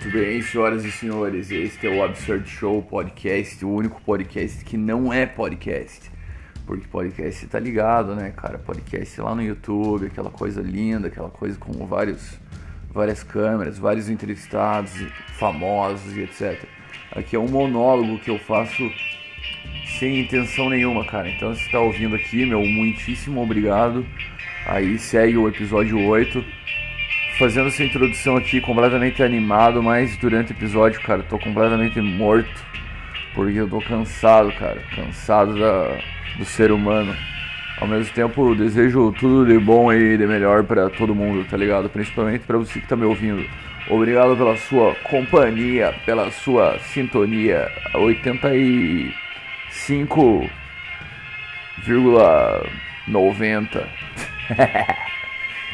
Muito bem, senhoras e senhores, este é o Absurd Show Podcast, o único podcast que não é podcast. Porque podcast tá ligado, né, cara? Podcast lá no YouTube, aquela coisa linda, aquela coisa com vários, várias câmeras, vários entrevistados famosos e etc. Aqui é um monólogo que eu faço sem intenção nenhuma, cara. Então, se tá ouvindo aqui, meu muitíssimo obrigado. Aí segue o episódio 8 fazendo essa introdução aqui completamente animado, mas durante o episódio, cara, tô completamente morto. Porque eu tô cansado, cara. Cansado da, do ser humano. Ao mesmo tempo, desejo tudo de bom e de melhor para todo mundo, tá ligado? Principalmente para você que tá me ouvindo. Obrigado pela sua companhia, pela sua sintonia. 85,90.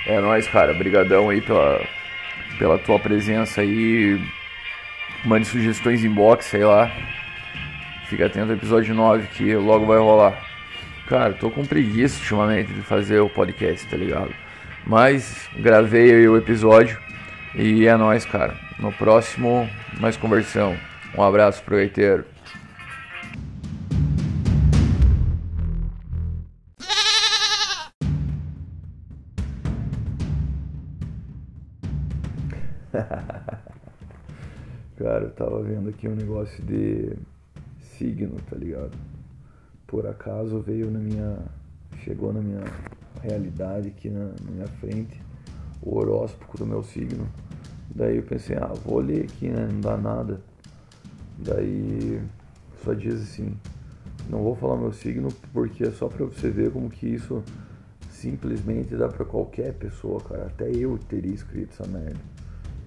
É nóis, cara. Brigadão aí pela, pela tua presença aí. Mande sugestões em box, sei lá. Fica atento ao episódio 9 que logo vai rolar. Cara, tô com preguiça ultimamente de fazer o podcast, tá ligado? Mas gravei o episódio e é nóis, cara. No próximo, mais conversão. Um abraço pro gaiteiro. Vendo aqui um negócio de signo, tá ligado? Por acaso veio na minha. Chegou na minha realidade aqui na, na minha frente o horóscopo do meu signo. Daí eu pensei, ah, vou ler aqui, né? Não dá nada. Daí só diz assim, não vou falar meu signo porque é só pra você ver como que isso simplesmente dá pra qualquer pessoa, cara. Até eu teria escrito essa merda.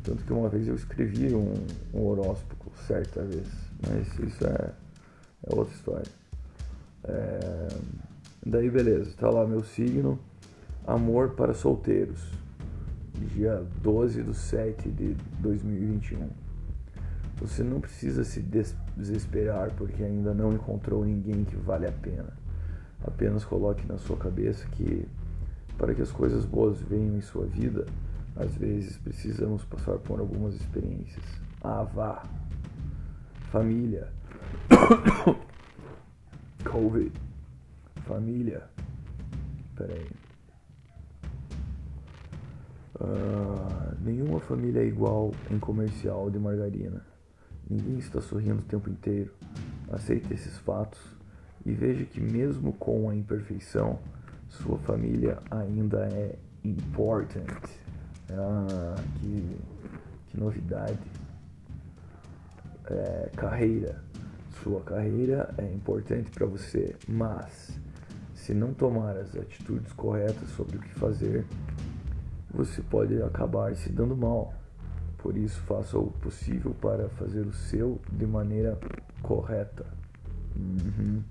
Tanto que uma vez eu escrevi um, um horóscopo certa vez, mas isso é, é outra história. É, daí beleza, tá lá meu signo, amor para solteiros, dia 12 de 7 de 2021. Você não precisa se desesperar porque ainda não encontrou ninguém que vale a pena. Apenas coloque na sua cabeça que para que as coisas boas venham em sua vida, às vezes precisamos passar por algumas experiências. Ah, vá. Família. Covid. Família. Peraí. Uh, nenhuma família é igual em comercial de margarina. Ninguém está sorrindo o tempo inteiro. Aceite esses fatos e veja que, mesmo com a imperfeição, sua família ainda é importante. Ah, que, que novidade. É, carreira. Sua carreira é importante para você, mas se não tomar as atitudes corretas sobre o que fazer, você pode acabar se dando mal. Por isso, faça o possível para fazer o seu de maneira correta. Uhum.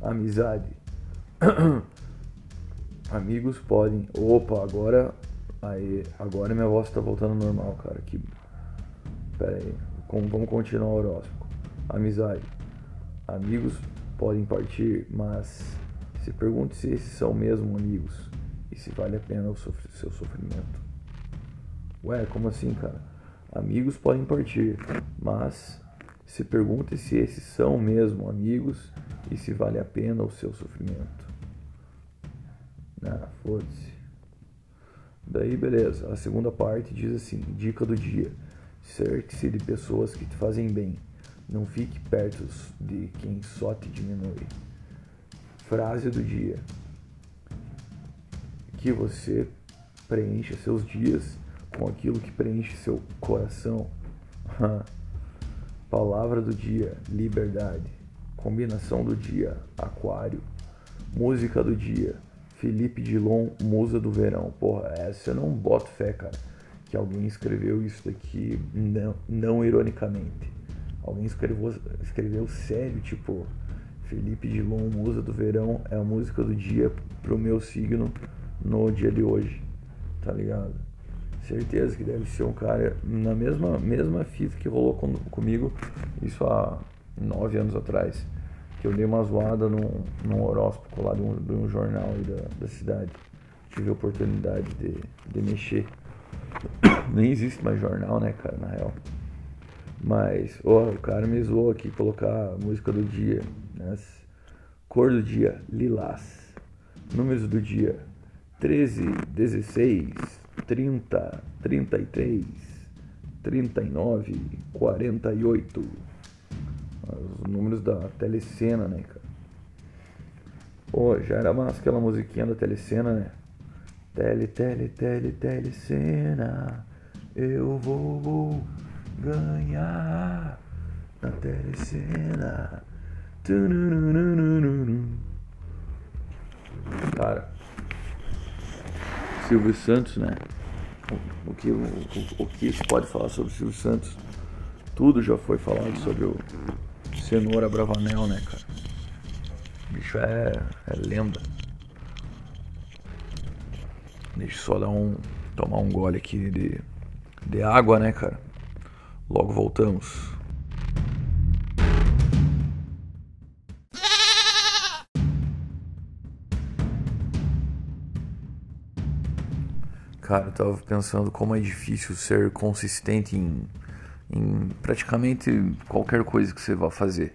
Amizade. Amigos podem. Opa, agora Aí, agora minha voz tá voltando normal, cara. Que... Pera aí. Como, vamos continuar o horóscopo. Amizade. Amigos podem partir, mas se pergunte se esses são mesmo amigos e se vale a pena o sofr seu sofrimento. Ué, como assim, cara? Amigos podem partir, mas se pergunte se esses são mesmo amigos e se vale a pena o seu sofrimento. Ah, foda-se. Daí, beleza. A segunda parte diz assim: dica do dia. Cerque-se de pessoas que te fazem bem. Não fique perto de quem só te diminui. Frase do dia: que você preencha seus dias com aquilo que preenche seu coração. Palavra do dia: liberdade. Combinação do dia: aquário. Música do dia: Felipe Dilon, Musa do Verão. Porra, essa eu não boto fé, cara. Que alguém escreveu isso daqui não, não ironicamente. Alguém escreveu, escreveu sério, tipo, Felipe Dilon, Musa do Verão, é a música do dia pro meu signo no dia de hoje. Tá ligado? Certeza que deve ser um cara na mesma, mesma fita que rolou com, comigo, isso há nove anos atrás que eu dei uma zoada num, num horóscopo lá de um, de um jornal da, da cidade. Tive a oportunidade de, de mexer. Nem existe mais jornal, né, cara, na real. Mas, ó, o cara me zoou aqui colocar a música do dia. Né? Cor do dia, lilás. Números do dia, 13, 16, 30, 33, 39, 48. Os números da telecena, né, cara? Pô, já era mais aquela musiquinha da telecena, né? Tele, tele, tele, telecena. Eu vou, ganhar na telecena. Cara, Silvio Santos, né? O, que, o, o, que se pode falar sobre Silvio Santos? Tudo já foi falado sobre o Cenoura Bravanel, né, cara? O bicho é, é lenda. Deixa eu só dar um. tomar um gole aqui de, de água, né, cara? Logo voltamos. Cara, eu tava pensando como é difícil ser consistente em, em praticamente qualquer coisa que você vá fazer.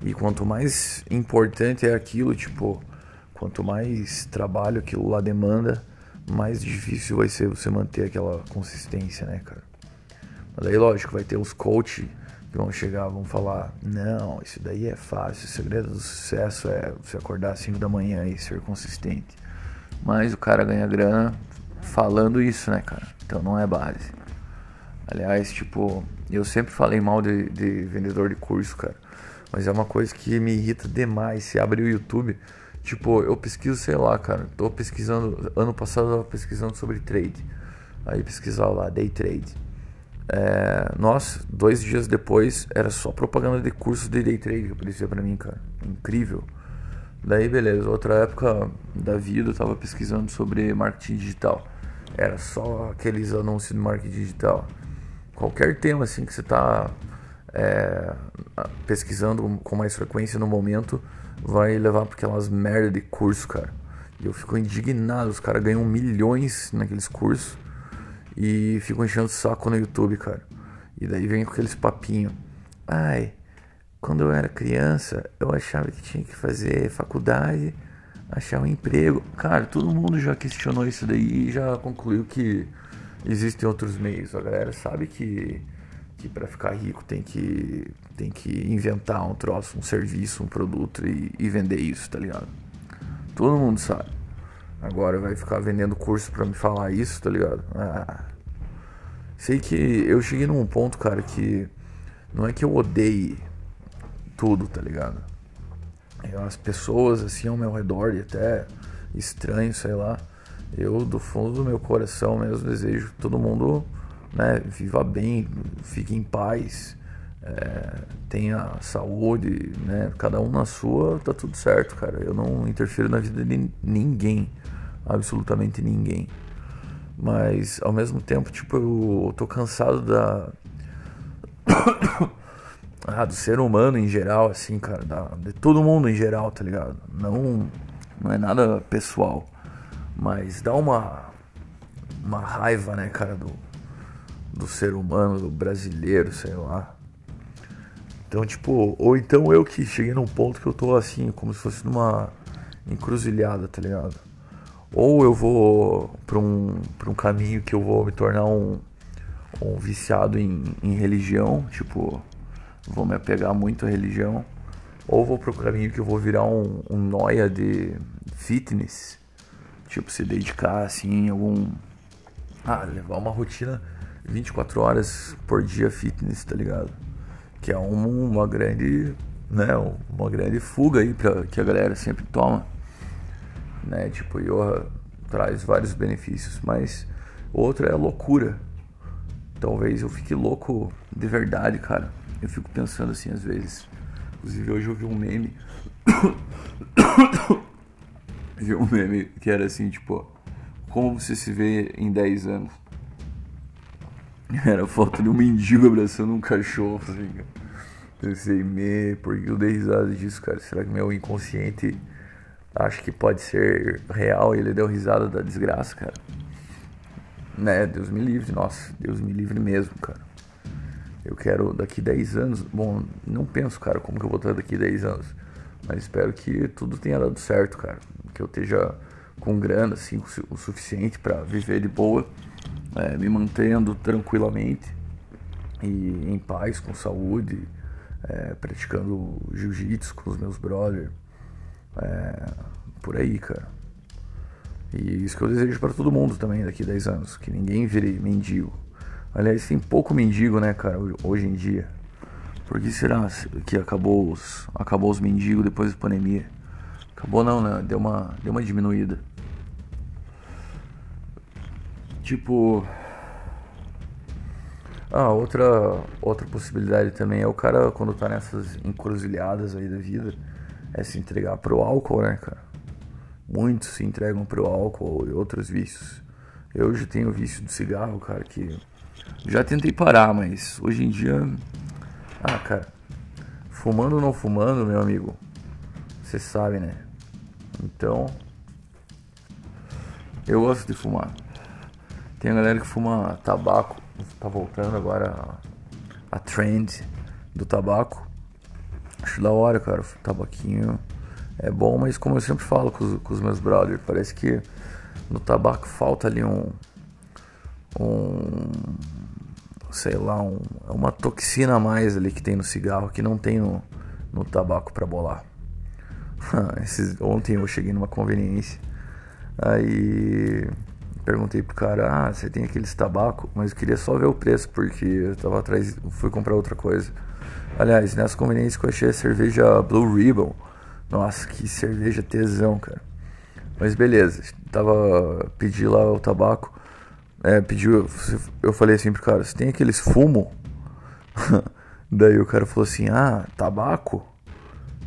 E quanto mais importante é aquilo, tipo, quanto mais trabalho aquilo lá demanda, mais difícil vai ser você manter aquela consistência, né, cara? Mas aí, lógico, vai ter os coach que vão chegar, vão falar: não, isso daí é fácil, o segredo do sucesso é você acordar às 5 da manhã e ser consistente. Mas o cara ganha grana falando isso, né, cara? Então não é base. Aliás, tipo, eu sempre falei mal de, de vendedor de curso, cara. Mas é uma coisa que me irrita demais. Se abre o YouTube, tipo, eu pesquiso, sei lá, cara. Tô pesquisando. Ano passado eu tava pesquisando sobre trade. Aí pesquisava lá, day trade. É, nossa, dois dias depois era só propaganda de cursos de day trade que aparecia pra mim, cara. Incrível. Daí, beleza. Outra época da vida eu tava pesquisando sobre marketing digital. Era só aqueles anúncios de marketing digital. Qualquer tema assim que você está é, pesquisando com mais frequência no momento vai levar para aquelas merda de curso, cara. E eu fico indignado, os caras ganham milhões naqueles cursos e ficam enchendo saco no YouTube, cara. E daí vem com aqueles papinhos. Ai, quando eu era criança, eu achava que tinha que fazer faculdade achar um emprego. Cara, todo mundo já questionou isso daí e já concluiu que existem outros meios. A galera sabe que, que para ficar rico tem que, tem que inventar um troço, um serviço, um produto e, e vender isso, tá ligado? Todo mundo sabe. Agora vai ficar vendendo curso para me falar isso, tá ligado? Ah. Sei que eu cheguei num ponto, cara, que não é que eu odeie tudo, tá ligado? as pessoas assim ao meu redor e até estranho, sei lá. Eu do fundo do meu coração mesmo desejo todo mundo né, viva bem, fique em paz, é, tenha saúde, né? Cada um na sua, tá tudo certo, cara. Eu não interfiro na vida de ninguém, absolutamente ninguém. Mas ao mesmo tempo, tipo, eu tô cansado da ah, do ser humano em geral, assim, cara, da, de todo mundo em geral, tá ligado? Não, não é nada pessoal, mas dá uma, uma raiva, né, cara, do, do ser humano, do brasileiro, sei lá. Então, tipo, ou então eu que cheguei num ponto que eu tô assim, como se fosse numa encruzilhada, tá ligado? Ou eu vou pra um, pra um caminho que eu vou me tornar um, um viciado em, em religião, tipo, vou me apegar muito à religião, ou vou pro caminho que eu vou virar um, um noia de fitness, tipo se dedicar assim algum ah, levar uma rotina 24 horas por dia fitness, tá ligado? Que é uma, uma grande, né, uma grande fuga aí pra, que a galera sempre toma, né? Tipo, yoga traz vários benefícios, mas outro é a loucura. Talvez eu fique louco de verdade, cara. Eu fico pensando assim às vezes. Inclusive hoje eu vi um meme. vi um meme que era assim, tipo, como você se vê em 10 anos? Era foto de um mendigo abraçando um cachorro, assim, Pensei, me, porque eu dei risada disso, cara. Será que meu inconsciente acha que pode ser real e ele deu risada da desgraça, cara? Né, Deus me livre, nossa, Deus me livre mesmo, cara. Eu quero daqui 10 anos, bom, não penso, cara, como que eu vou estar daqui 10 anos. Mas espero que tudo tenha dado certo, cara. Que eu esteja com grana, assim, o suficiente para viver de boa, é, me mantendo tranquilamente e em paz, com saúde, é, praticando jiu-jitsu com os meus brothers. É, por aí, cara. E isso que eu desejo para todo mundo também daqui a 10 anos, que ninguém vire mendigo. Aliás, tem pouco mendigo, né, cara, hoje em dia. Por que será que acabou os, acabou os mendigos depois da pandemia? Acabou não, né? Deu uma, deu uma diminuída. Tipo. Ah, outra, outra possibilidade também é o cara, quando tá nessas encruzilhadas aí da vida, é se entregar pro álcool, né, cara? Muitos se entregam pro álcool e outros vícios. Eu já tenho vício de cigarro, cara, que já tentei parar, mas hoje em dia. Ah, cara. Fumando ou não fumando, meu amigo. Você sabe, né? Então. Eu gosto de fumar. Tem a galera que fuma tabaco. Tá voltando agora a, trend do tabaco. Acho da hora, cara. O tabaquinho é bom, mas como eu sempre falo com os, com os meus brothers, parece que no tabaco falta ali um. Um. Sei lá, um, uma toxina a mais ali que tem no cigarro que não tem no, no tabaco para bolar. Esses, ontem eu cheguei numa conveniência. Aí perguntei pro cara, ah, você tem aqueles tabaco, mas eu queria só ver o preço, porque eu tava atrás, fui comprar outra coisa. Aliás, nessa conveniência que eu achei a cerveja Blue Ribbon. Nossa, que cerveja tesão, cara. Mas beleza, tava pedi lá o tabaco. É, pediu, eu falei assim pro cara, você tem aqueles fumo? Daí o cara falou assim, ah, tabaco?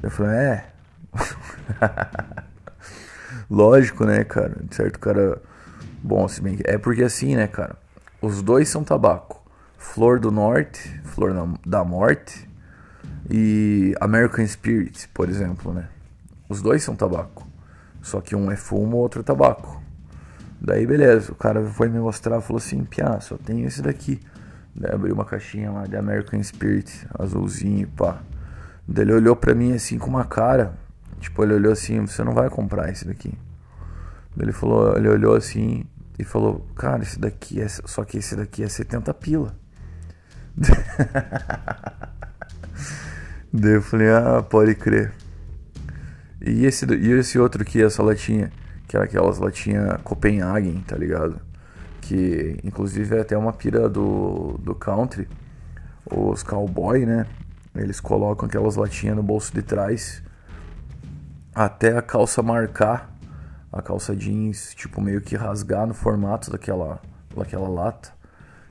Eu falei, é. Lógico, né, cara? Certo, cara. Bom, se bem que. É porque assim, né, cara? Os dois são tabaco. Flor do Norte, Flor da Morte e American Spirit, por exemplo, né? Os dois são tabaco. Só que um é fumo, outro é tabaco. Daí beleza, o cara foi me mostrar, falou assim, Piá, só tem esse daqui. Daí abriu uma caixinha lá de American Spirit, azulzinho, pá. Daí ele olhou pra mim assim com uma cara, tipo, ele olhou assim, você não vai comprar esse daqui. Daí ele falou, ele olhou assim e falou, cara, esse daqui é. Só que esse daqui é 70 pila. Daí eu falei, ah, pode crer. E esse, e esse outro aqui, essa latinha, que era aquelas latinhas Copenhagen, tá ligado? Que inclusive é até uma pira do, do country. Os cowboy, né? Eles colocam aquelas latinhas no bolso de trás até a calça marcar, a calça jeans, tipo, meio que rasgar no formato daquela, daquela lata.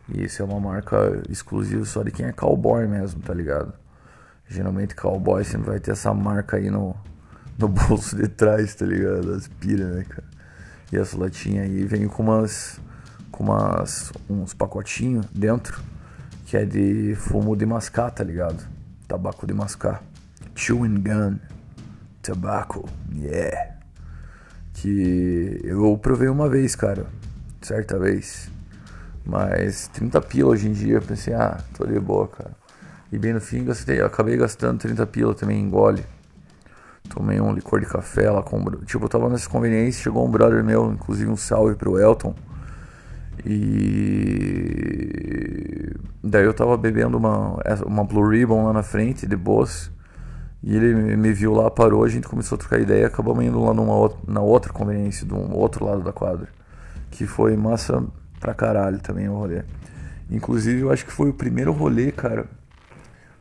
E isso é uma marca exclusiva só de quem é cowboy mesmo, tá ligado? Geralmente cowboy sempre vai ter essa marca aí no, no bolso de trás, tá ligado? As pira, né, cara? E essa latinha aí vem com umas. com umas. uns pacotinhos dentro. Que é de fumo de mascar, tá ligado? Tabaco de mascar. Chewing gun. Tabaco. Yeah. Que eu provei uma vez, cara. Certa vez. Mas 30 pila hoje em dia. Eu pensei, ah, tô de boa, cara. E bem no fim gastei, acabei gastando 30 pila também em gole. Tomei um licor de café lá com. Tipo, eu tava nessa conveniência, chegou um brother meu, inclusive um salve pro Elton. E. Daí eu tava bebendo uma, uma Blue Ribbon lá na frente, de boas. E ele me viu lá, parou, a gente começou a trocar ideia acabamos indo lá numa, na outra conveniência, do outro lado da quadra. Que foi massa pra caralho também o rolê. Inclusive, eu acho que foi o primeiro rolê, cara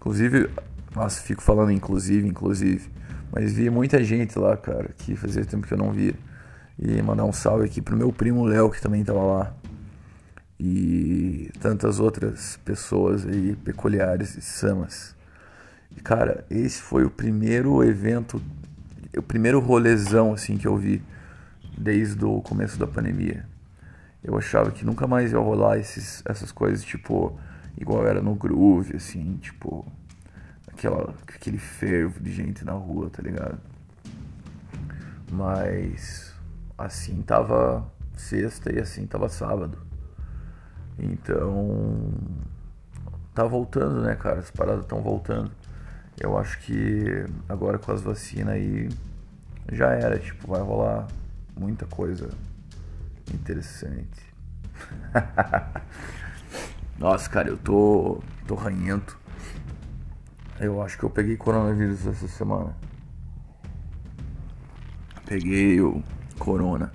Inclusive, nossa, fico falando inclusive, inclusive. Mas vi muita gente lá, cara, que fazia tempo que eu não via. E mandar um salve aqui pro meu primo Léo, que também tava lá. E tantas outras pessoas aí peculiares e samas. Cara, esse foi o primeiro evento, o primeiro rolezão assim que eu vi desde o começo da pandemia. Eu achava que nunca mais ia rolar esses, essas coisas, tipo, igual era no Groove, assim, tipo, aquela, aquele fervo de gente na rua, tá ligado? Mas assim tava sexta e assim tava sábado. Então. Tá voltando, né, cara? As paradas estão voltando. Eu acho que agora com as vacinas aí já era, tipo, vai rolar muita coisa interessante. Nossa, cara, eu tô. tô ranhento. Eu acho que eu peguei coronavírus essa semana. Peguei o corona.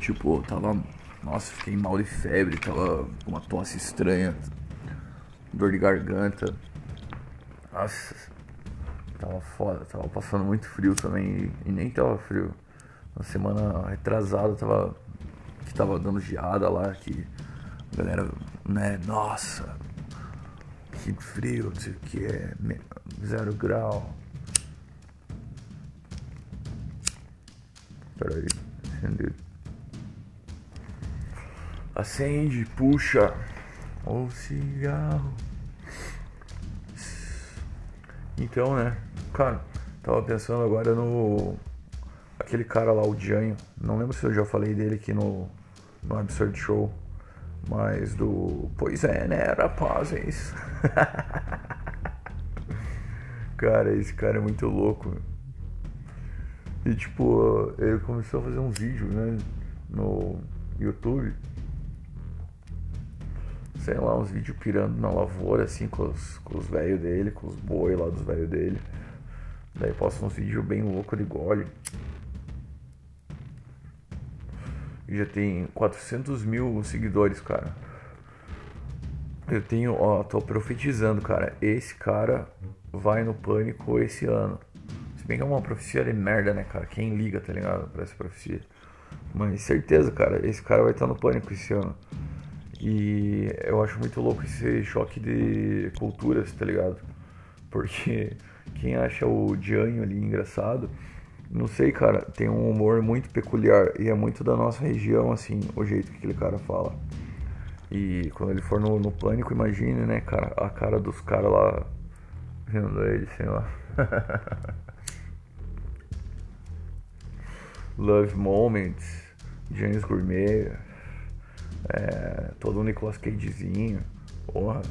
Tipo, tava. Nossa, fiquei mal de febre, tava uma tosse estranha. Dor de garganta. Nossa, tava foda, tava passando muito frio também e, nem tava frio. Na semana retrasada tava. que tava dando geada lá, que a galera, né, nossa, que frio, não sei o que é, zero grau. Peraí, acender. Acende, puxa o cigarro. Então, né, cara, tava pensando agora no. Aquele cara lá, o Dianho. Não lembro se eu já falei dele aqui no, no Absurd Show. Mas do. Pois é, né, rapazes? cara, esse cara é muito louco. E tipo, ele começou a fazer um vídeo, né? No YouTube. Sei lá, uns vídeos pirando na lavoura, assim, com os, velhos dele, com os boi lá dos velhos dele. Daí posta uns vídeos bem loucos de gole. E já tem 400 mil seguidores, cara. Eu tenho, ó, tô profetizando, cara. Esse cara vai no pânico esse ano. Se bem que é uma profecia de merda, né, cara? Quem liga, tá ligado? Pra essa profecia. Mas certeza, cara, esse cara vai estar no pânico esse ano. E eu acho muito louco esse choque de culturas, tá ligado? Porque quem acha o Dianho ali engraçado não sei, cara, tem um humor muito peculiar e é muito da nossa região, assim, o jeito que aquele cara fala. E quando ele for no, no pânico, imagine, né, cara, a cara dos caras lá vendo ele, sei lá. Love Moments, James Gourmet, é, todo o Nicolas Cagezinho, porra.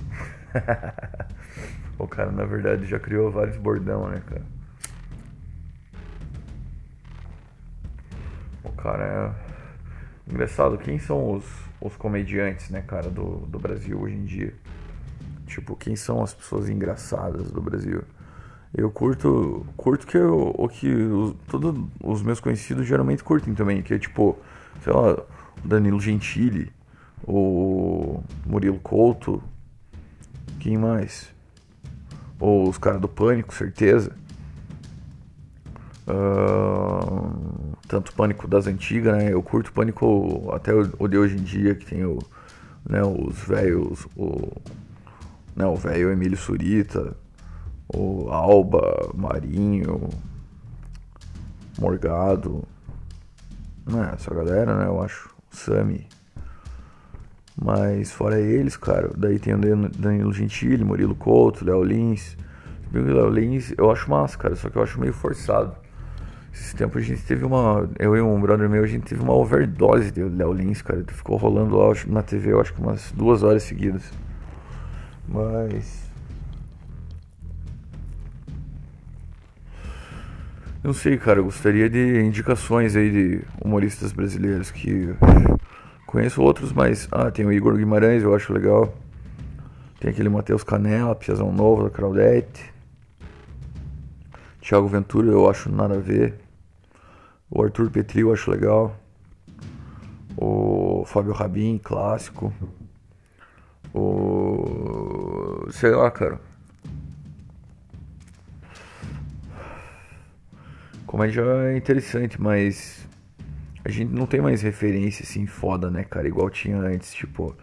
o cara, na verdade, já criou vários bordão, né, cara? cara. É engraçado, quem são os, os comediantes, né, cara, do, do Brasil hoje em dia? Tipo, quem são as pessoas engraçadas do Brasil? Eu curto, curto que eu, o que os, todos os meus conhecidos geralmente curtem também, que é tipo, sei lá, o Danilo Gentili, o Murilo Couto, quem mais? Ou os caras do Pânico, certeza. Uh, tanto Pânico das antigas, né? Eu curto Pânico até o de hoje em dia, que tem o, né, os velhos, o, né, o velho Emílio Surita, o Alba, Marinho, Morgado, né, essa galera, né, eu acho, Sami. Mas fora eles, cara, daí tem o Danilo Gentili, Murilo Couto, Léo Lins. O Léo Lins eu acho massa, cara, só que eu acho meio forçado. Esse tempo a gente teve uma. Eu e um brother meu, a gente teve uma overdose de Léo Lins, cara. Ficou rolando lá na TV, eu acho que umas duas horas seguidas. Mas. Não sei, cara. Eu gostaria de indicações aí de humoristas brasileiros que. Conheço outros, mas. Ah, tem o Igor Guimarães, eu acho legal. Tem aquele Matheus Canela, Piazão Novo da Claudete. Thiago Ventura eu acho nada a ver. O Arthur Petri eu acho legal. O Fábio Rabin, clássico. O. Sei lá, cara. Comédia é interessante, mas. A gente não tem mais referência assim foda, né, cara? Igual tinha antes. Tipo,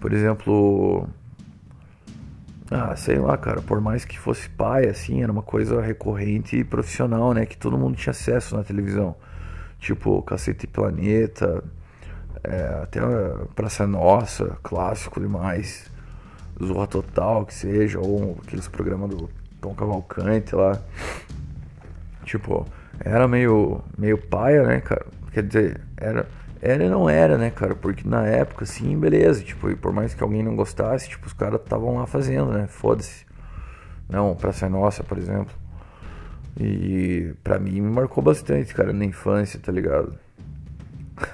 por exemplo. Ah, sei lá, cara, por mais que fosse pai, assim, era uma coisa recorrente e profissional, né? Que todo mundo tinha acesso na televisão. Tipo, Cacete Planeta, é, até Praça Nossa, clássico demais. Zorra Total, que seja, ou aqueles programas do Tom Cavalcante lá. Tipo, era meio, meio paia, né, cara? Quer dizer, era, Era e não era, né, cara? Porque na época, assim, beleza, tipo, e por mais que alguém não gostasse, tipo, os caras estavam lá fazendo, né? Foda-se. Não, Praça Nossa, por exemplo. E pra mim me marcou bastante, cara, na infância, tá ligado?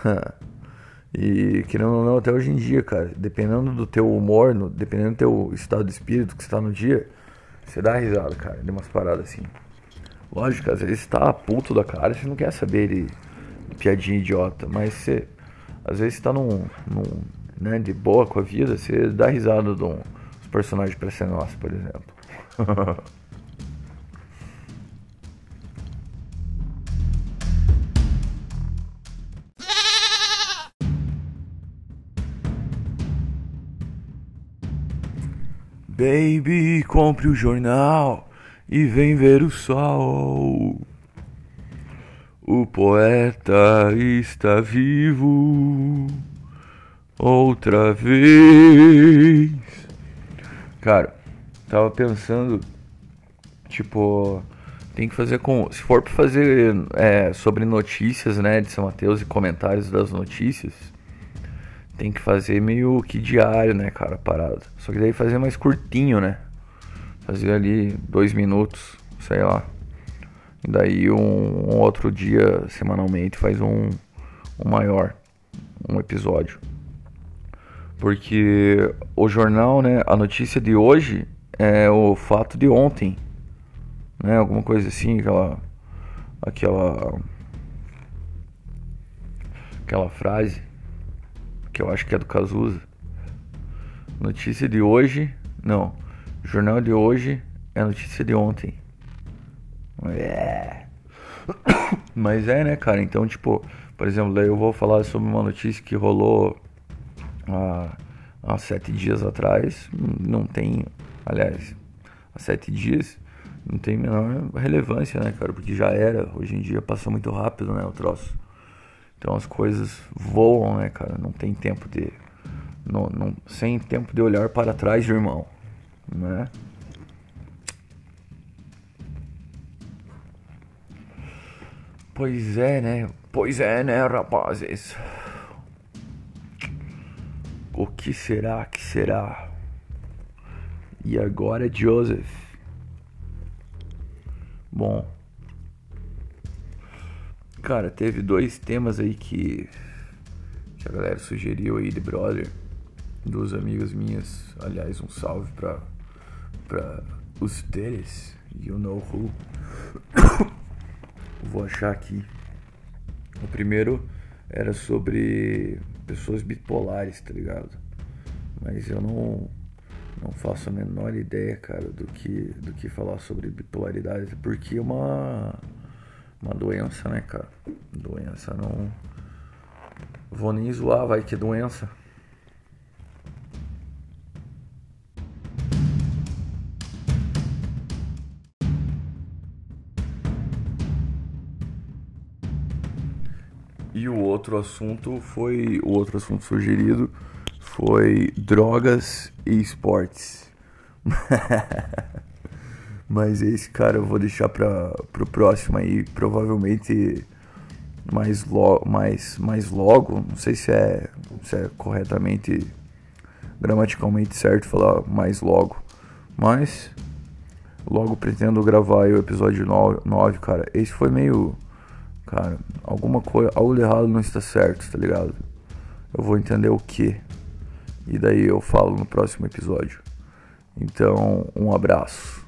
e querendo ou não, até hoje em dia, cara, dependendo do teu humor, no, dependendo do teu estado de espírito que você tá no dia, você dá risada, cara, de umas paradas assim. Lógico, às vezes tá puto da cara, você não quer saber de piadinha idiota, mas você, às vezes tá num, num né, de boa com a vida, você dá risada dos personagens pra ser nosso, por exemplo. Baby, compre o jornal e vem ver o sol. O poeta está vivo outra vez. Cara, tava pensando, tipo, tem que fazer com. Se for pra fazer é, sobre notícias, né, de São Mateus e comentários das notícias, tem que fazer meio que diário, né, cara, parado. Só que daí fazer mais curtinho, né? Fazer ali dois minutos, sei lá. E daí um, um outro dia, semanalmente, faz um, um maior, um episódio. Porque o jornal, né, a notícia de hoje é o fato de ontem, né? Alguma coisa assim, aquela aquela aquela frase que eu acho que é do Cazuza. Notícia de hoje, não. Jornal de hoje é notícia de ontem. É. Mas é, né, cara? Então, tipo, por exemplo, daí eu vou falar sobre uma notícia que rolou há, há sete dias atrás. Não tem aliás, há sete dias, não tem menor relevância, né, cara? Porque já era, hoje em dia passa muito rápido, né, o troço. Então as coisas voam, né, cara? Não tem tempo de. Não, não, sem tempo de olhar para trás, irmão. Né? Pois é, né? Pois é, né, rapazes? O que será que será? E agora Joseph. Bom. Cara, teve dois temas aí que, que a galera sugeriu aí de brother. Duas amigas minhas. Aliás, um salve pra, pra os teres. You know who. Vou achar aqui. O primeiro era sobre pessoas bipolares, tá ligado? Mas eu não não faço a menor ideia, cara, do que, do que falar sobre bipolaridade, porque é uma, uma doença, né, cara? Doença não. Vou nem zoar, vai que é doença. E o outro assunto foi. O outro assunto sugerido foi drogas e esportes. Mas esse cara eu vou deixar para pro próximo aí, provavelmente mais, lo, mais, mais logo, não sei se é, se é corretamente gramaticalmente certo falar mais logo, mas logo pretendo gravar o episódio 9, 9, cara. Esse foi meio, cara, alguma coisa, algo de errado não está certo, tá ligado? Eu vou entender o que. E daí eu falo no próximo episódio. Então, um abraço.